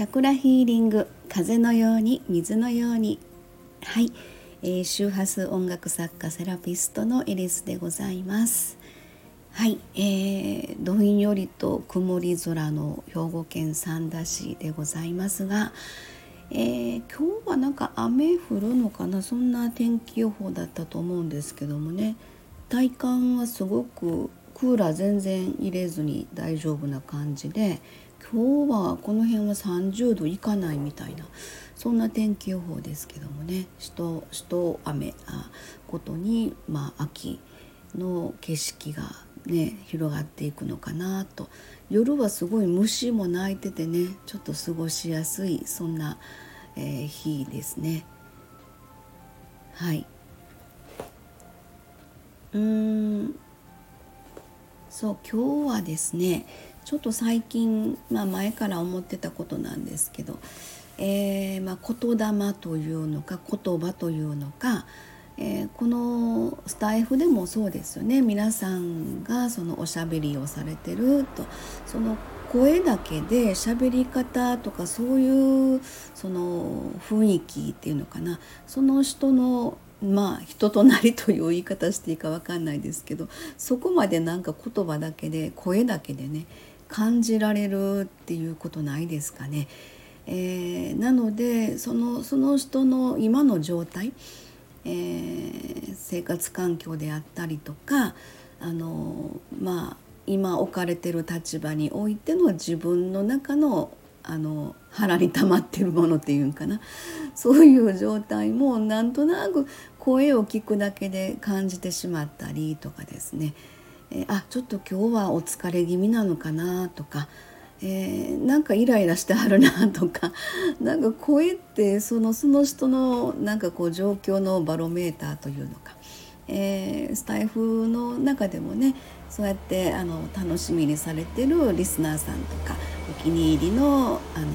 チャクラヒーリング風のように水のように。はい、えー、周波数音楽作家セラピストのエリスでございます。はい、えー、どんよりと曇り空の兵庫県三田市でございますが、えー、今日はなんか雨降るのかな？そんな天気予報だったと思うんですけどもね。体感はすごくクーラー全然入れずに大丈夫な感じで今日はこの辺は30度いかないみたいなそんな天気予報ですけどもね。しとしと雨あことに、まあ、秋の景色がね広がっていくのかなと。夜はすごい虫も鳴いててねちょっと過ごしやすいそんな、えー、日ですね。はい。うん。そう今日はですねちょっと最近、まあ、前から思ってたことなんですけど、えーまあ、言霊というのか言葉というのか、えー、このスタイフでもそうですよね。皆さんがそのおしゃべりをされてるとその声だけで喋り方とかそういうその雰囲気っていうのかな。その人のまあ人となりという言い方していいか分かんないですけどそこまでなんか言葉だけで声だけでね感じられるっていうことないですかね。えー、なのでそのその人の今の状態、えー、生活環境であったりとかあのまあ今置かれてる立場においての自分の中のあの腹に溜まってるものっていうんかなそういう状態もなんとなく声を聞くだけで感じてしまったりとかですねえー、あちょっと今日はお疲れ気味なのかなとか、えー、なんかイライラしてはるなとか なんか声ってそのその人のなんかこう状況のバロメーターというのか、えー、スタイフの中でもねそうやってあの楽しみにされてるリスナーさんとかお気に入りのあの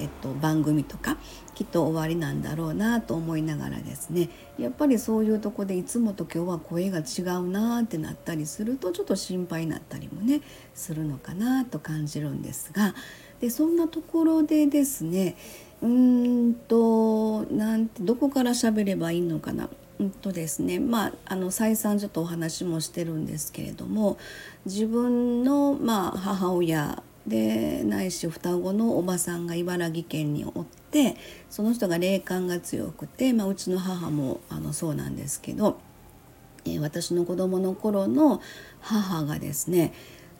えっと、番組とかきっと終わりなんだろうなと思いながらですね。やっぱりそういうとこでいつもと今日は声が違うなってなったりするとちょっと心配になったりもねするのかなと感じるんですが。でそんなところでですねうーんとなんてどこから喋ればいいのかな。うんとですねまあ、あの再三ちょっとお話もしてるんですけれども自分の、まあ、母親でないし双子のおばさんが茨城県におってその人が霊感が強くて、まあ、うちの母もあのそうなんですけど、えー、私の子供の頃の母がですね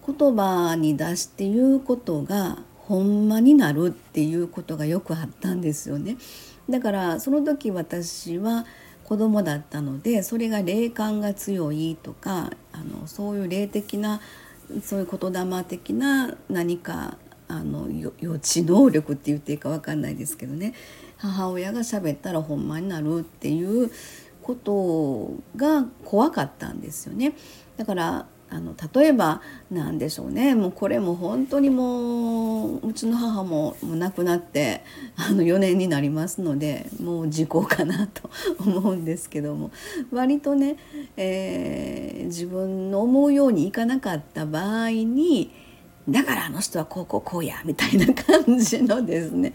言葉に出して言うことがほんまになるっていうことがよくあったんですよね。だからその時私は子供だったのでそれが霊感が強いとかあのそういう霊的なそういう言霊的な何かあの予知能力って言っていいか分かんないですけどね母親が喋ったらほんまになるっていうことが怖かったんですよね。だからあの例えば何でしょうね。もうこれも本当にもううちの母ももう亡くなってあの4年になりますのでもう時効かなと思うんですけども。割とね、えー、自分の思うようにいかなかった場合にだからあの人はこうこうこうやみたいな感じのですね。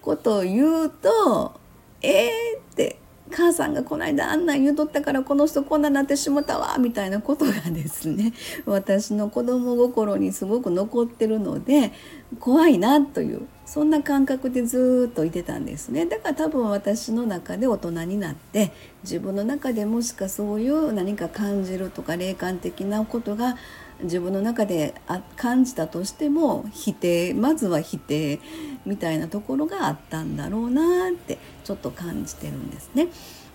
ことを言うとえーって母さんがこの間あんなん言うとったからこの人こんななってしもたわみたいなことがですね私の子供心にすごく残ってるので怖いなというそんな感覚でずっといてたんですね。だから多分私の中で大人になって自分の中でもしかそういう何か感じるとか霊感的なことが自分の中で感じたとしても否定まずは否定みたいなところがあったんだろうなってちょっと感じてるんですね。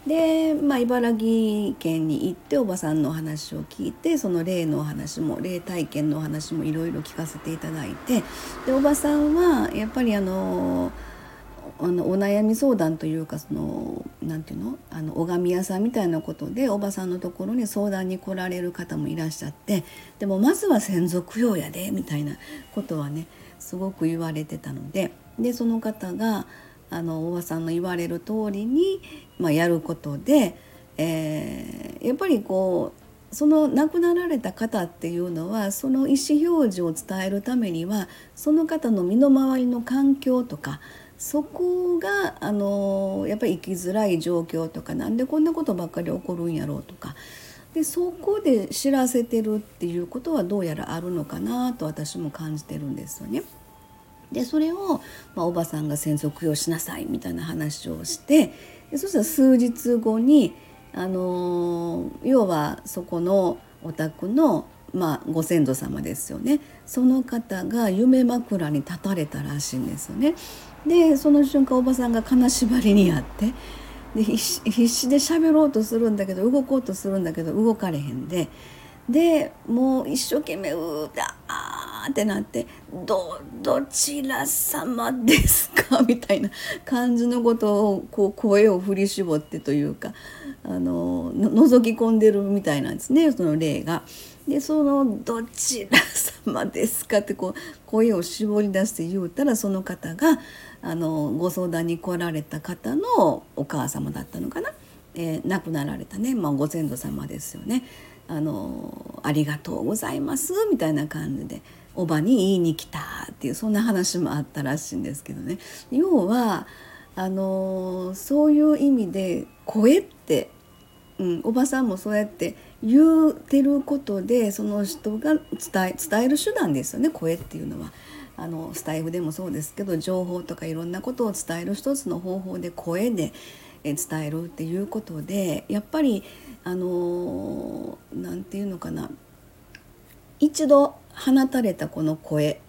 で、まあ、茨城県に行っておばさんのお話を聞いてその霊のお話も霊体験のお話もいろいろ聞かせていただいてでおばさんはやっぱりあのあのお悩み相談というかそのなんていうの？あの拝み屋さんみたいなことでおばさんのところに相談に来られる方もいらっしゃってでもまずは先祖供養やでみたいなことはねすごく言われてたのででその方があのおばさんの言われる通りに、まあ、やることで、えー、やっぱりこうその亡くなられた方っていうのはその意思表示を伝えるためにはその方の身の回りの環境とかそこがあのやっぱり生きづらい状況とかなんでこんなことばっかり起こるんやろうとかでそこで知らせてるっていうことはどうやらあるのかなと私も感じてるんですよね。でそれを、まあ、おばさんが先祖供養しなさいみたいな話をしてでそしたら数日後に、あの要はそこのお宅の、まあ、ご先祖様ですよねその方が夢枕に立たれたらしいんですよね。でその瞬間おばさんが金縛りにあってで必死で喋ろうとするんだけど動こうとするんだけど動かれへんで。でもう一生懸命うーあーってなって「どどちら様ですか? 」みたいな感じのことをこう声を振り絞ってというかあの覗き込んでるみたいなんですねその霊が。でその「どちら様ですか?」ってこう声を絞り出して言うたらその方があのご相談に来られた方のお母様だったのかな、えー、亡くなられたね、まあ、ご先祖様ですよね。あのありがとうございますみたいな感じでおばに言いに来たっていうそんな話もあったらしいんですけどね要はあのそういう意味で声って、うん、おばさんもそうやって言うてることでその人が伝え伝える手段ですよね声っていうのは。あのスタイフでもそうですけど情報とかいろんなことを伝える一つの方法で声で伝えるっていうことでやっぱりあの何て言うのかな一度放たれたこの声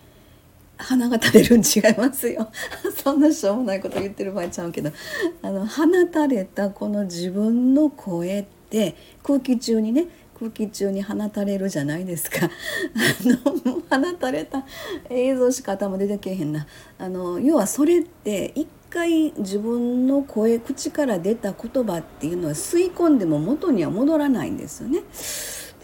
鼻が垂れるん違いますよ。そんなしょうもないこと言ってる場合ちゃうけどあの放たれたこの自分の声って空気中にね空気中に放たれるじゃないですか。あの放たれた映像しか頭出てけへんな。あの要はそれって一回自分の声口から出た言葉っていうのは吸い込んでも元には戻らないんですよね。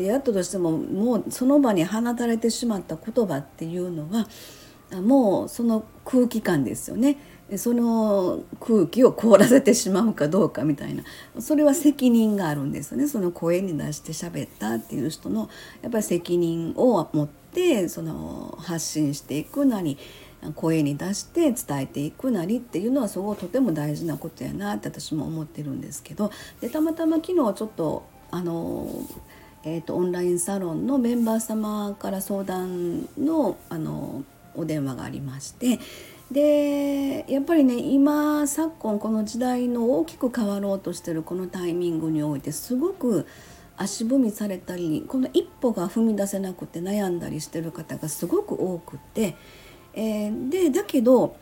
でやったとしてももうその場に放たれてしまった言葉っていうのはもうその空気感ですよね。その空気を凍らせてしまうかどうかみたいな。それは責任があるんですよね。その声に出して喋ったっていう人のやっぱり責任を持ってその発信していくなり声に出して伝えていくなりっていうのはすごいとても大事なことやなって私も思ってるんですけど。でたまたま昨日ちょっとあの、えーと、オンラインサロンのメンバー様から相談のあのお電話がありましてでやっぱりね今昨今この時代の大きく変わろうとしてるこのタイミングにおいてすごく足踏みされたりこの一歩が踏み出せなくて悩んだりしてる方がすごく多くて。えー、でだけど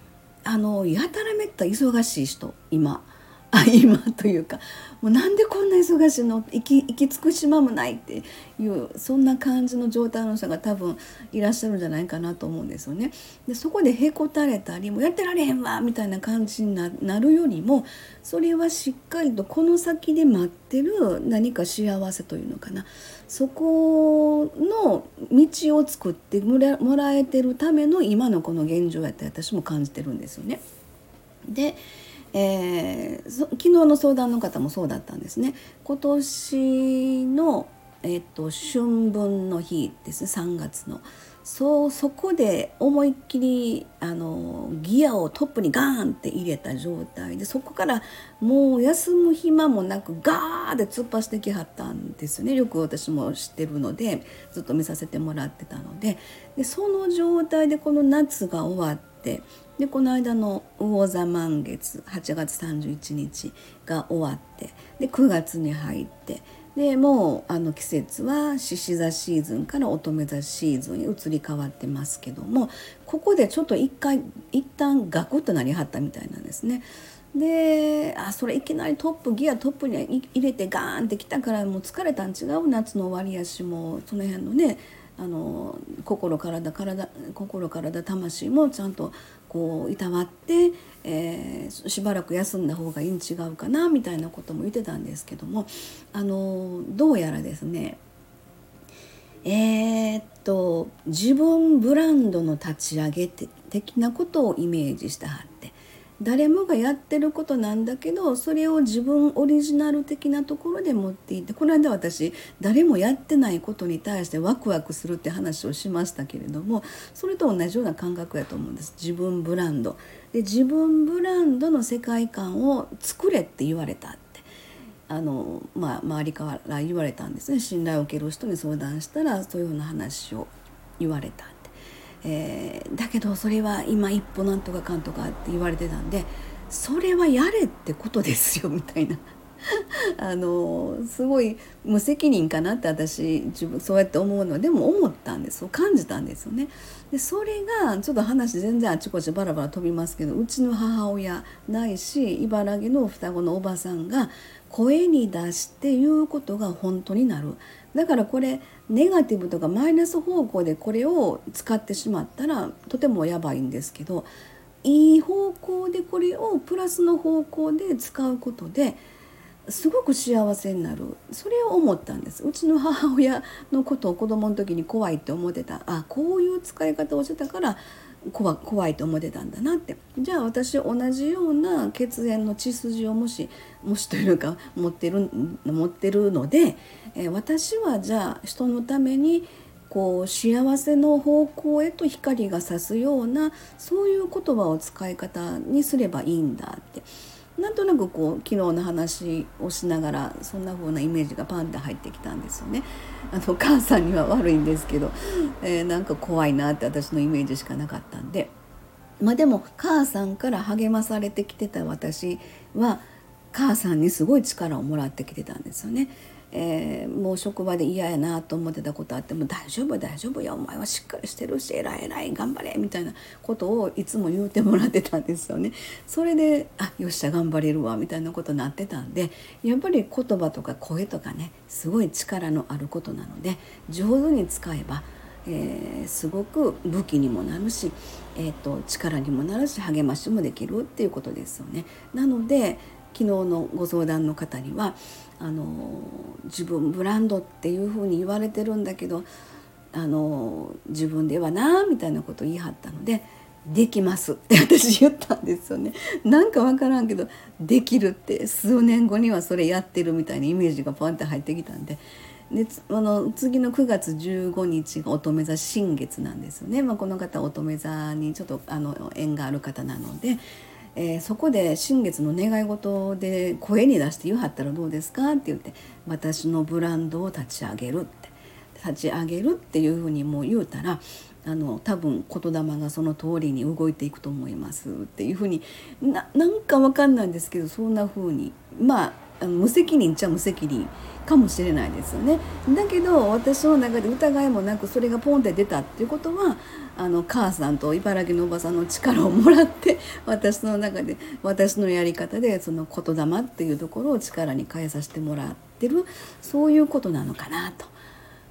あのやたらめった忙しい人今あ今というかもうなんでこんな忙しいの？行き行き尽くしまもないっていうそんな感じの状態の人が多分いらっしゃるんじゃないかなと思うんですよね。でそこでへこたれたりもうやってられへんわみたいな感じになるよりもそれはしっかりとこの先で待ってる何か幸せというのかなそこの道を作ってもらえてるための今のこの現状やって私も感じてるんですよね。でえー、昨日の相談の方もそうだったんですね。今年の、えーと、春分の日ですね。3月の。そうそこで思いっきりあのギアをトップにガーンって入れた状態でそこからもう休む暇もなくガーで突っ走ってきはったんですよね。よく私も知ってるのでずっと見させてもらってたので。でその状態でこの夏が終わってでこの間の魚座満月8月31日が終わってで9月に入ってでもうあの季節は獅子座シーズンから乙女座シーズンに移り変わってますけどもここでちょっと一回一旦ガクッとなりはったみたいなんですね。であそれいきなりトップギアトップに入れてガーンってきたからもう疲れたん違う夏の終わりやしもその辺のねあの心体体心体魂もちゃんとこういたわって、えー、しばらく休んだ方がいいん違うかなみたいなことも言ってたんですけどもあのどうやらですねえー、っと自分ブランドの立ち上げ的なことをイメージしたは誰もがやってることなんだけどそれを自分オリジナル的なところで持っていってこの間私誰もやってないことに対してワクワクするって話をしましたけれどもそれと同じような感覚やと思うんです。自分ブランド。で自分ブランドの世界観を作れって言われたって。あの、まあ、周りから言われたんですね。信頼を受ける人に相談したらそういうような話を言われた。って、えー、だけどそれは今一歩なんとかかんとかって言われてたんでそれはやれってことですよみたいな。あのすごい無責任かなって私自分そうやって思うのでも思ったんですそう感じたんですよね。でそれがちょっと話全然あちこちバラバラ飛びますけどうちの母親ないし茨城の双子のおばさんが声に出して言うことが本当になる。だからこれネガティブとかマイナス方向でこれを使ってしまったらとてもやばいんですけどいい方向でこれをプラスの方向で使うことですごく幸せになる。それを思ったんです。うちの母親のことを子供の時に怖いって思ってた。あこういう使い方をしてたから怖怖いと思ってたんだなって。じゃあ私同じような血縁の血筋をもしもしというか持ってる持ってるので、え私はじゃあ人のためにこう幸せの方向へと光が差すようなそういう言葉を使い方にすればいいんだって。なんとなくこう昨日の話をしながらそんな風なイメージがパンって入ってきたんですよね。あの母さんには悪いんですけど、えー、なんか怖いなって私のイメージしかなかったんでまあでも母さんから励まされてきてた私は母さんにすごい力をもらってきてたんですよね。えー、もう職場で嫌やなと思ってたことあっても大丈夫大丈夫よお前はしっかりしてるし偉い偉い頑張れみたいなことをいつも言うてもらってたんですよね。それであよっしゃ頑張れるわみたいなことになってたんでやっぱり言葉とか声とかねすごい力のあることなので上手に使えばえー、すごく武器にもなるし、えーと力にもなるし励ましもできるっていうことですよね。なので昨日のご相談の方にはあの自分ブランドっていうふうに言われてるんだけどあの自分ではなみたいなことを言い張ったので「できます」って私言ったんですよね。なんか分からんけど「できる」って数年後にはそれやってるみたいなイメージがポンって入ってきたんで。であの次の9月15日が乙女座新月なんですよね、まあ、この方乙女座にちょっとあの縁がある方なのでえー、そこで新月の願い事で声に出して言うはったらどうですかって言って私のブランドを立ち上げるって。立ち上げるっていうふうにもう言うたらあの多分言霊がその通りに動いていくと思いますっていうふうにななんか分かんないんですけどそんなふうに。まあ無責任っちゃ無責任。かもしれないですよね。だけど私の中で疑いもなくそれがポンって出たっていうことはあの母さんと茨城のおばさんの力をもらって私の中で私のやり方でその言霊っていうところを力に変えさせてもらってるそういうことなのかなと。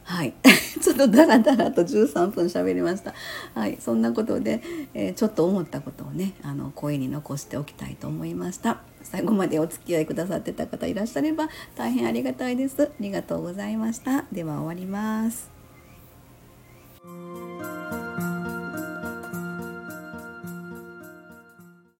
はい、ちょっとダラダラと13分喋りました。はい、そんなことで、えー、ちょっと思ったことをね、あの声に残しておきたいと思いました。最後までお付き合いくださってた方いらっしゃれば大変ありがたいです。ありがとうございました。では終わります。